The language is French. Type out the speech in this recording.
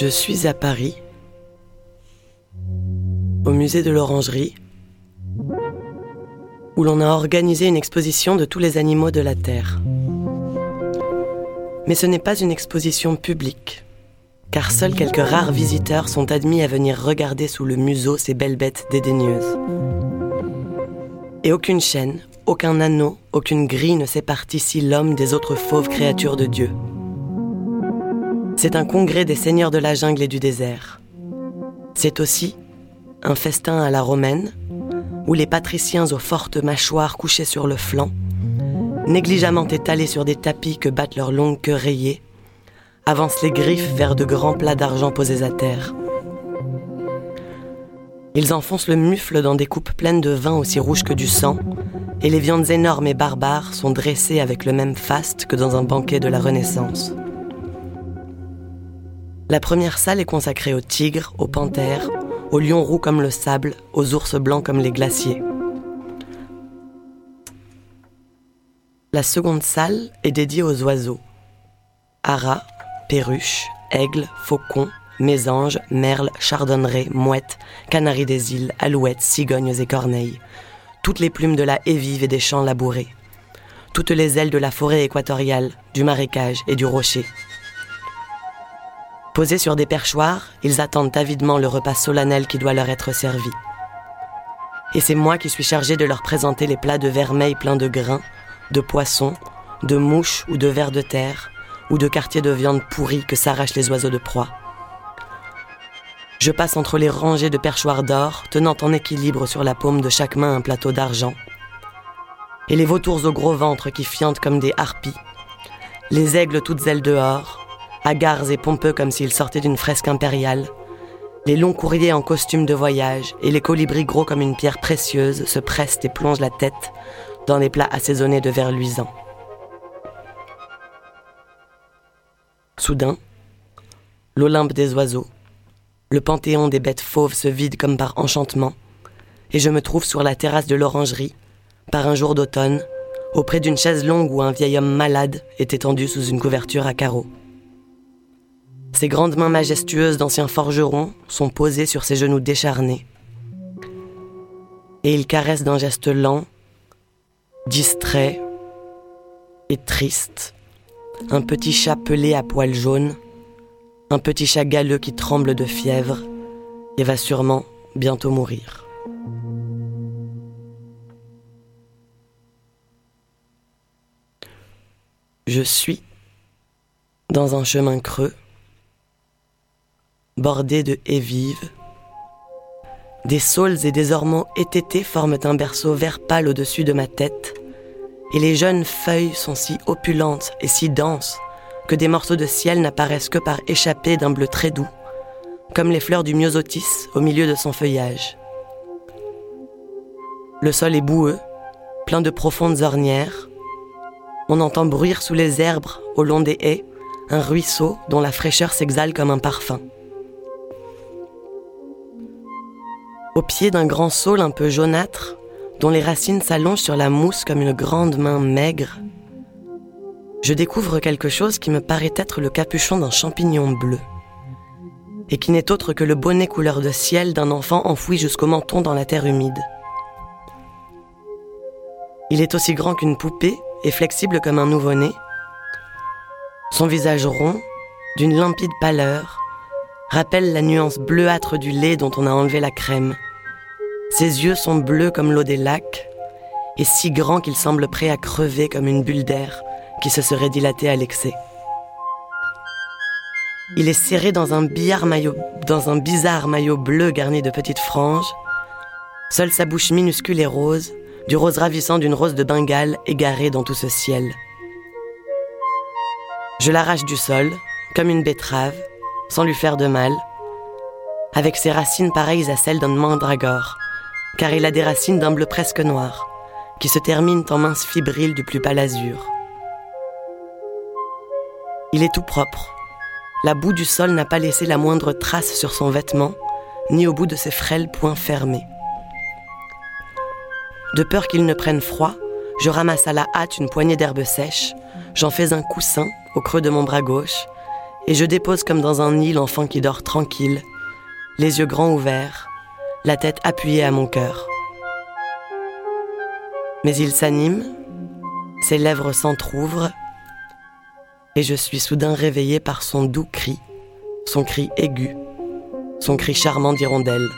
Je suis à Paris, au musée de l'Orangerie, où l'on a organisé une exposition de tous les animaux de la Terre. Mais ce n'est pas une exposition publique, car seuls quelques rares visiteurs sont admis à venir regarder sous le museau ces belles bêtes dédaigneuses. Et aucune chaîne, aucun anneau, aucune grille ne sépare ici l'homme des autres fauves créatures de Dieu. C'est un congrès des seigneurs de la jungle et du désert. C'est aussi un festin à la romaine, où les patriciens aux fortes mâchoires couchés sur le flanc, négligemment étalés sur des tapis que battent leurs longues queues rayées, avancent les griffes vers de grands plats d'argent posés à terre. Ils enfoncent le mufle dans des coupes pleines de vin aussi rouges que du sang, et les viandes énormes et barbares sont dressées avec le même faste que dans un banquet de la Renaissance. La première salle est consacrée aux tigres, aux panthères, aux lions roux comme le sable, aux ours blancs comme les glaciers. La seconde salle est dédiée aux oiseaux. Haras, perruches, aigles, faucons, mésanges, merles, chardonnerets, mouettes, canaris des îles, alouettes, cigognes et corneilles. Toutes les plumes de la haie vive et des champs labourés. Toutes les ailes de la forêt équatoriale, du marécage et du rocher. Posés sur des perchoirs, ils attendent avidement le repas solennel qui doit leur être servi. Et c'est moi qui suis chargé de leur présenter les plats de vermeil pleins de grains, de poissons, de mouches ou de vers de terre, ou de quartiers de viande pourrie que s'arrachent les oiseaux de proie. Je passe entre les rangées de perchoirs d'or, tenant en équilibre sur la paume de chaque main un plateau d'argent. Et les vautours au gros ventre qui fiantent comme des harpies, les aigles toutes ailes dehors, hagards et pompeux comme s'ils sortaient d'une fresque impériale, les longs courriers en costume de voyage et les colibris gros comme une pierre précieuse se pressent et plongent la tête dans les plats assaisonnés de verre luisant. Soudain, l'Olympe des oiseaux, le panthéon des bêtes fauves se vide comme par enchantement, et je me trouve sur la terrasse de l'orangerie, par un jour d'automne, auprès d'une chaise longue où un vieil homme malade est étendu sous une couverture à carreaux. Ses grandes mains majestueuses d'anciens forgerons sont posées sur ses genoux décharnés. Et il caresse d'un geste lent, distrait et triste, un petit chat pelé à poils jaunes, un petit chat galeux qui tremble de fièvre et va sûrement bientôt mourir. Je suis dans un chemin creux bordé de haies vives. Des saules et des ormeaux étêtés forment un berceau vert pâle au-dessus de ma tête, et les jeunes feuilles sont si opulentes et si denses que des morceaux de ciel n'apparaissent que par échappées d'un bleu très doux, comme les fleurs du myosotis au milieu de son feuillage. Le sol est boueux, plein de profondes ornières. On entend bruire sous les herbes, au long des haies, un ruisseau dont la fraîcheur s'exhale comme un parfum. Au pied d'un grand saule un peu jaunâtre, dont les racines s'allongent sur la mousse comme une grande main maigre, je découvre quelque chose qui me paraît être le capuchon d'un champignon bleu, et qui n'est autre que le bonnet couleur de ciel d'un enfant enfoui jusqu'au menton dans la terre humide. Il est aussi grand qu'une poupée et flexible comme un nouveau-né. Son visage rond, d'une limpide pâleur, rappelle la nuance bleuâtre du lait dont on a enlevé la crème. Ses yeux sont bleus comme l'eau des lacs et si grands qu'ils semblent prêts à crever comme une bulle d'air qui se serait dilatée à l'excès. Il est serré dans un, dans un bizarre maillot bleu garni de petites franges. Seule sa bouche minuscule et rose, du rose ravissant d'une rose de Bengale égarée dans tout ce ciel. Je l'arrache du sol, comme une betterave, sans lui faire de mal, avec ses racines pareilles à celles d'un mandragore, car il a des racines d'un bleu presque noir, qui se terminent en minces fibrilles du plus pâle azur. Il est tout propre. La boue du sol n'a pas laissé la moindre trace sur son vêtement, ni au bout de ses frêles poings fermés. De peur qu'il ne prenne froid, je ramasse à la hâte une poignée d'herbes sèches, j'en fais un coussin au creux de mon bras gauche, et je dépose comme dans un nid l'enfant qui dort tranquille, les yeux grands ouverts, la tête appuyée à mon cœur. Mais il s'anime, ses lèvres s'entr'ouvrent, et je suis soudain réveillée par son doux cri, son cri aigu, son cri charmant d'hirondelle.